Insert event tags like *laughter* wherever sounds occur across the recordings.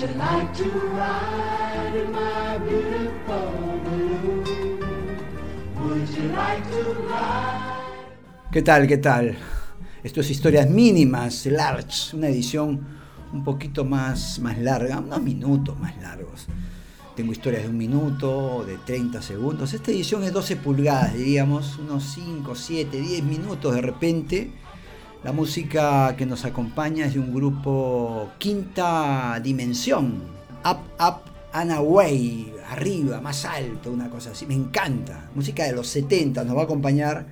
you like to ride in my beautiful balloon? Would you like to ride? ¿Qué tal? ¿Qué tal? Esto es Historias Mínimas, Large, una edición un poquito más, más larga, unos minutos más largos. Tengo historias de un minuto, de 30 segundos. Esta edición es 12 pulgadas, diríamos, unos 5, 7, 10 minutos de repente. La música que nos acompaña es de un grupo Quinta Dimensión, Up, Up and Away, arriba, más alto, una cosa así. Me encanta. Música de los 70 nos va a acompañar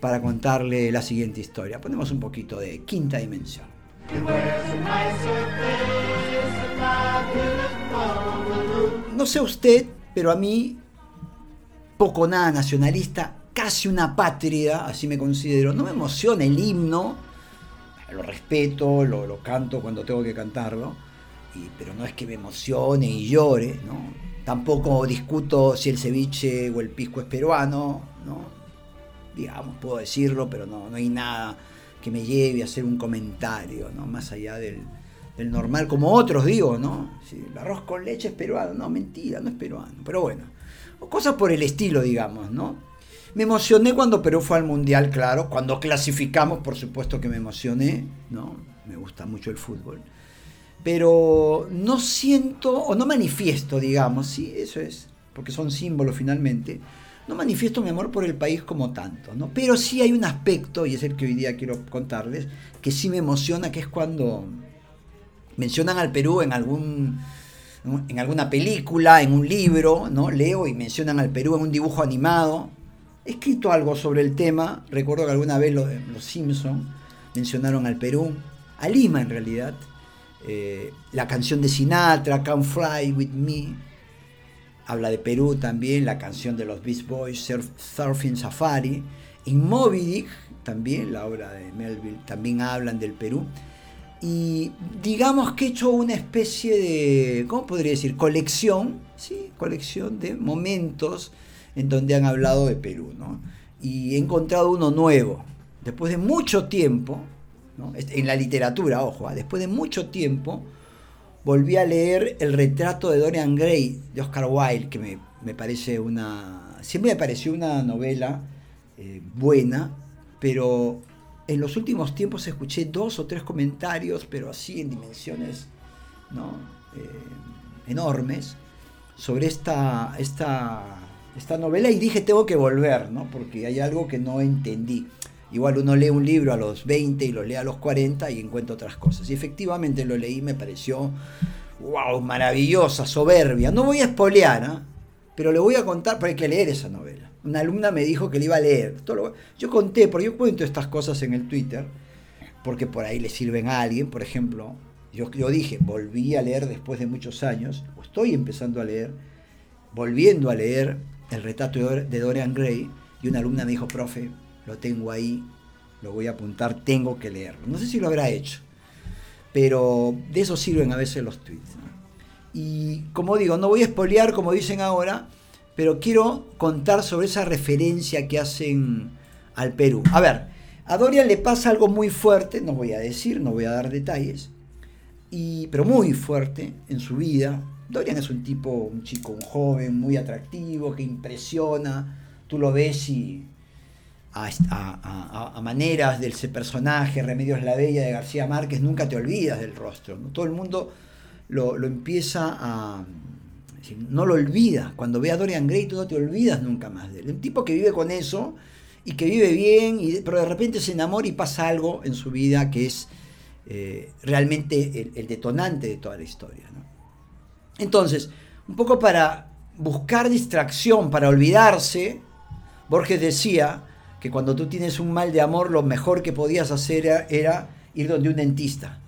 para contarle la siguiente historia. Ponemos un poquito de Quinta Dimensión. No sé usted, pero a mí, poco nada nacionalista, casi una patria, así me considero. No me emociona el himno, lo respeto, lo, canto cuando tengo que cantarlo, pero no es que me emocione y llore, ¿no? Tampoco discuto si el ceviche o el pisco es peruano, ¿no? Digamos, puedo decirlo, pero no, no hay nada que me lleve a hacer un comentario, ¿no? Más allá del, del normal, como otros digo, ¿no? Si el arroz con leche es peruano, no, mentira, no es peruano, pero bueno, o cosas por el estilo, digamos, ¿no? Me emocioné cuando Perú fue al Mundial, claro, cuando clasificamos, por supuesto que me emocioné, ¿no? Me gusta mucho el fútbol. Pero no siento, o no manifiesto, digamos, sí, eso es, porque son símbolos finalmente, no manifiesto mi amor por el país como tanto, ¿no? Pero sí hay un aspecto, y es el que hoy día quiero contarles, que sí me emociona, que es cuando mencionan al Perú en algún en alguna película, en un libro, ¿no? Leo y mencionan al Perú en un dibujo animado. Escrito algo sobre el tema, recuerdo que alguna vez los, los Simpson mencionaron al Perú, a Lima en realidad. Eh, la canción de Sinatra, Come Fly With Me, habla de Perú también, la canción de los Beach Boys, Surf- Surfing Safari. En Moby Dick, también, la obra de Melville, también hablan del Perú. Y digamos que he hecho una especie de, ¿cómo podría decir? Colección, ¿sí? Colección de momentos en donde han hablado de Perú, ¿no? Y he encontrado uno nuevo. Después de mucho tiempo, ¿no? en la literatura, ojo, ¿ah? después de mucho tiempo, volví a leer El retrato de Dorian Gray de Oscar Wilde, que me, me parece una. Siempre me pareció una novela eh, buena, pero en los últimos tiempos escuché dos o tres comentarios, pero así en dimensiones ¿no? Eh, enormes, sobre esta, esta, esta novela y dije tengo que volver, ¿no? porque hay algo que no entendí. Igual uno lee un libro a los 20 y lo lee a los 40 y encuentra otras cosas. Y efectivamente lo leí, me pareció, wow, maravillosa, soberbia. No voy a espolear, ¿ah? pero le voy a contar, pero hay que leer esa novela. Una alumna me dijo que le iba a leer. Yo conté, porque yo cuento estas cosas en el Twitter, porque por ahí le sirven a alguien. Por ejemplo, yo, yo dije, volví a leer después de muchos años, o estoy empezando a leer, volviendo a leer el retrato de Dor- de Dorian Gray, y una alumna me dijo, profe, lo tengo ahí, lo voy a apuntar, tengo que leerlo. No sé si lo habrá hecho, pero de eso sirven a veces los tweets. Y como digo, no voy a espolear como dicen ahora, pero quiero contar sobre esa referencia que hacen al Perú. A ver, a Dorian le pasa algo muy fuerte, no voy a decir, no voy a dar detalles, y, pero muy fuerte en su vida. Dorian es un tipo, un chico, un joven muy atractivo, que impresiona, tú lo ves y a, maneras de ese personaje, Remedios la Bella de García Márquez, nunca te olvidas del rostro. ¿no? Todo el mundo lo, empieza a... No lo olvida. Cuando ve a Dorian Gray, tú no te olvidas nunca más de él. Un tipo que vive con eso y que vive bien, pero de repente se enamora y pasa algo en su vida que es eh, realmente el, detonante de toda la historia. Entonces, un poco para buscar distracción, para olvidarse, Borges decía que cuando tú tienes un mal de amor, lo mejor que podías hacer era, ir donde un dentista.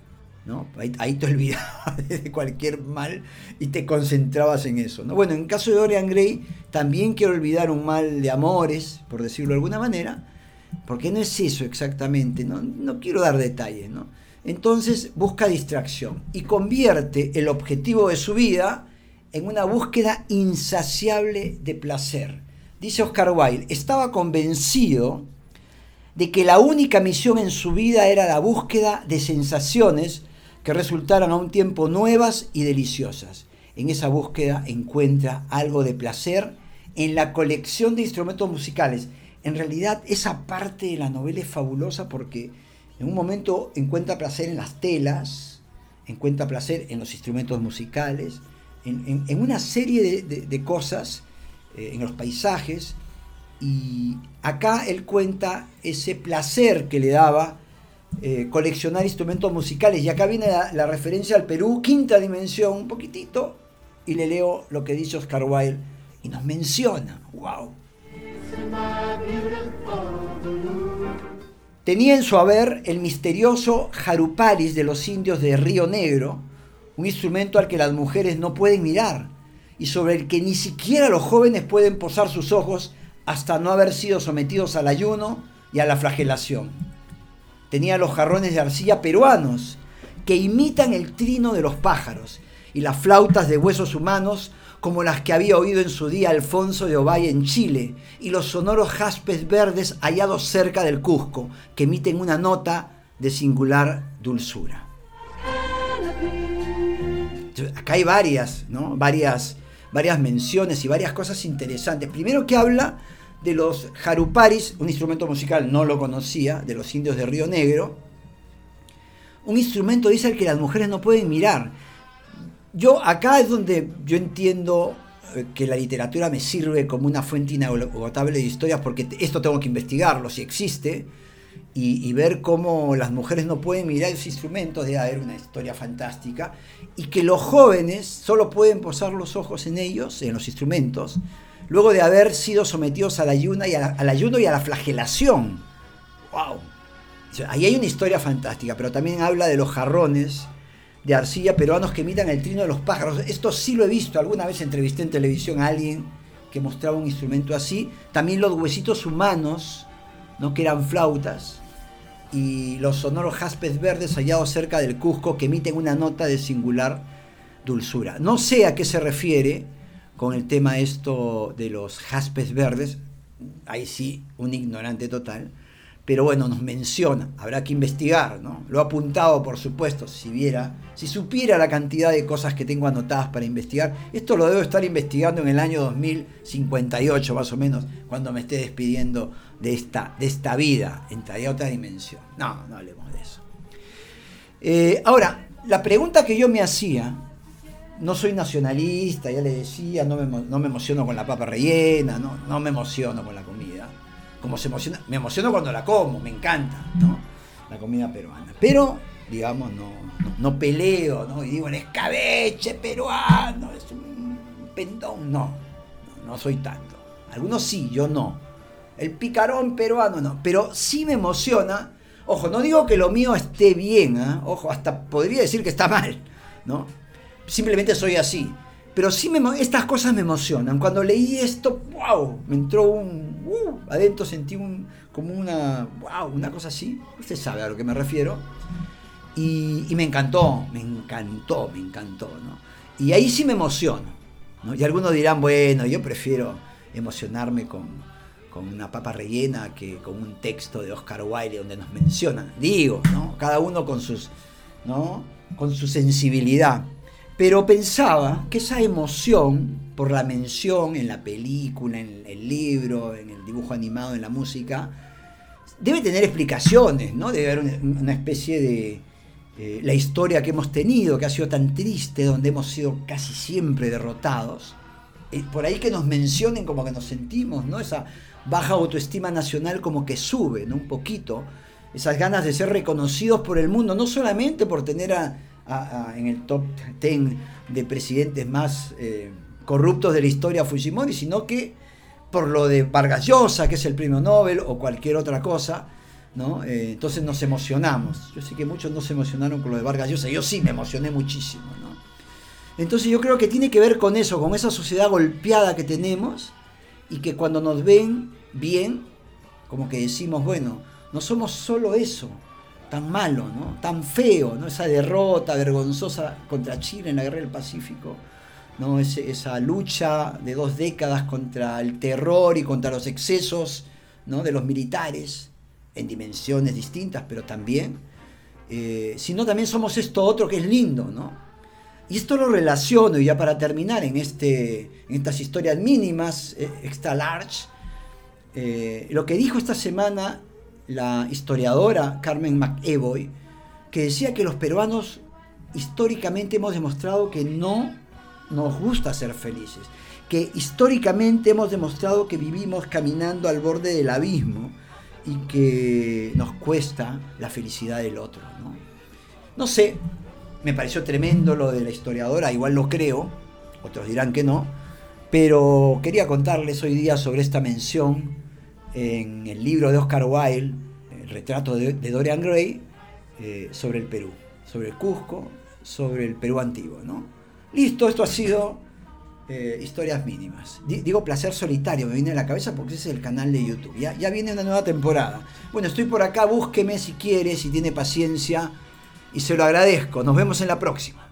¿no? Ahí, ahí te *laughs* olvidabas de cualquier mal y te concentrabas en eso. ¿no? Bueno, en el caso de Dorian Gray, también quiero olvidar un mal de amores, por decirlo de alguna manera, porque no es eso exactamente, no, no quiero dar detalles. ¿no? Entonces busca distracción y convierte el objetivo de su vida en una búsqueda insaciable de placer. Dice Oscar Wilde, estaba convencido de que la única misión en su vida era la búsqueda de sensaciones que resultaran a un tiempo nuevas y deliciosas. En esa búsqueda encuentra algo de placer en la colección de instrumentos musicales. En realidad esa parte de la novela es fabulosa porque en un momento encuentra placer en las telas, encuentra placer en los instrumentos musicales, en, una serie de, cosas, eh, en los paisajes, y acá él cuenta ese placer que le daba eh, coleccionar instrumentos musicales. Y acá viene la, referencia al Perú, quinta dimensión, un poquitito, y le leo lo que dice Oscar Wilde, y nos menciona, wow. Tenía en su haber el misterioso jaruparis de los indios de Río Negro, un instrumento al que las mujeres no pueden mirar y sobre el que ni siquiera los jóvenes pueden posar sus ojos hasta no haber sido sometidos al ayuno y a la flagelación. Tenía los jarrones de arcilla peruanos, que imitan el trino de los pájaros, y las flautas de huesos humanos como las que había oído en su día Alfonso de Ovalle en Chile, y los sonoros jaspes verdes hallados cerca del Cusco, que emiten una nota de singular dulzura. Acá hay varias, ¿no? Varias, varias menciones y varias cosas interesantes. Primero que habla de los jaruparis, un instrumento musical, no lo conocía, de los indios de Río Negro. Un instrumento, dice, el que las mujeres no pueden mirar. Yo acá es donde yo entiendo eh, que la literatura me sirve como una fuente inagotable de historias, porque esto tengo que investigarlo, si existe, y, ver cómo las mujeres no pueden mirar esos instrumentos, debe haber una historia fantástica, y que los jóvenes solo pueden posar los ojos en ellos, en los instrumentos, luego de haber sido sometidos al ayuno y a la, al ayuno y a la flagelación. ¡Wow! ahí hay una historia fantástica, pero también habla de los jarrones de arcilla peruanos que imitan el trino de los pájaros. Esto sí lo he visto, alguna vez entrevisté en televisión a alguien que mostraba un instrumento así. También los huesitos humanos, ¿no? que eran flautas, y los sonoros jaspes verdes hallados cerca del Cusco que emiten una nota de singular dulzura. No sé a qué se refiere con el tema esto de los jaspes verdes, ahí sí, un ignorante total, pero bueno, nos menciona, habrá que investigar, ¿no? Lo ha apuntado, por supuesto, si viera, si supiera la cantidad de cosas que tengo anotadas para investigar, esto lo debo estar investigando en el año 2058 más o menos, cuando me esté despidiendo de esta, de esta vida, a otra dimensión. No, no hablemos de eso. Eh, ahora, la pregunta que yo me hacía, no soy nacionalista, ya le decía, no me, no me emociono con la papa rellena, no, no me emociono con la comida. Como se emociona, me emociono cuando la como, me encanta, ¿no? La comida peruana. Pero, digamos, no, no, peleo, ¿no? Y digo, el escabeche peruano, es un pendón, no, no, soy tanto. Algunos sí, yo no. El picarón peruano no, pero sí me emociona. Ojo, no digo que lo mío esté bien, ¿eh? ojo, hasta podría decir que está *laughs* mal, ¿no? simplemente soy así. Pero sí me, estas cosas me emocionan. Cuando leí esto, wow, me entró un... Uh, adentro sentí un, como una... wow, una cosa así. Usted sabe a lo que me refiero. Y, me encantó, me encantó, me encantó. ¿no? Y ahí sí me emociono. ¿no? Y algunos dirán, bueno, yo prefiero emocionarme con, con una papa rellena que con un texto de Oscar Wilde donde nos menciona. Digo, ¿no? Cada uno con sus... ¿no? con su sensibilidad. Pero pensaba que esa emoción por la mención en la película, en el libro, en el dibujo animado, en la música, debe tener explicaciones, ¿no? Debe haber una especie de la historia que hemos tenido, que ha sido tan triste, donde hemos sido casi siempre derrotados. Eh, por ahí que nos mencionen como que nos sentimos, ¿no? Esa baja autoestima nacional como que sube, ¿no? Un poquito. Esas ganas de ser reconocidos por el mundo, no solamente por tener a en el top 10 de presidentes más eh, corruptos de la historia Fujimori, sino que por lo de Vargas Llosa, que es el premio Nobel, o cualquier otra cosa, ¿no? Eh, entonces nos emocionamos. Yo sé que muchos no se emocionaron con lo de Vargas Llosa, yo sí me emocioné muchísimo. Entonces yo creo que tiene que ver con eso, con esa sociedad golpeada que tenemos y que cuando nos ven bien, como que decimos, bueno, no somos solo eso, tan malo, ¿no? tan feo, ¿no? esa derrota vergonzosa contra Chile en la Guerra del Pacífico, ¿no? esa lucha de dos décadas contra el terror y contra los excesos ¿no? de los militares, en dimensiones distintas, pero también, eh, sino también somos esto otro que es lindo, ¿no? Y esto lo relaciono, y ya para terminar, en, este, en estas historias mínimas, eh, extra large, eh, lo que dijo esta semana la historiadora Carmen McEvoy, que decía que los peruanos históricamente hemos demostrado que no nos gusta ser felices, que históricamente hemos demostrado que vivimos caminando al borde del abismo y que nos cuesta la felicidad del otro. No, no sé, me pareció tremendo lo de la historiadora, igual lo creo, otros dirán que no, pero quería contarles hoy día sobre esta mención en el libro de Oscar Wilde, el retrato de, Dorian Gray, eh, sobre el Perú, sobre el Cusco, sobre el Perú antiguo. ¿no? Listo, esto ha sido eh, historias mínimas. digo placer solitario, me viene a la cabeza porque ese es el canal de YouTube. Ya, viene una nueva temporada. Bueno, estoy por acá, búsqueme si quiere, si tiene paciencia y se lo agradezco. Nos vemos en la próxima.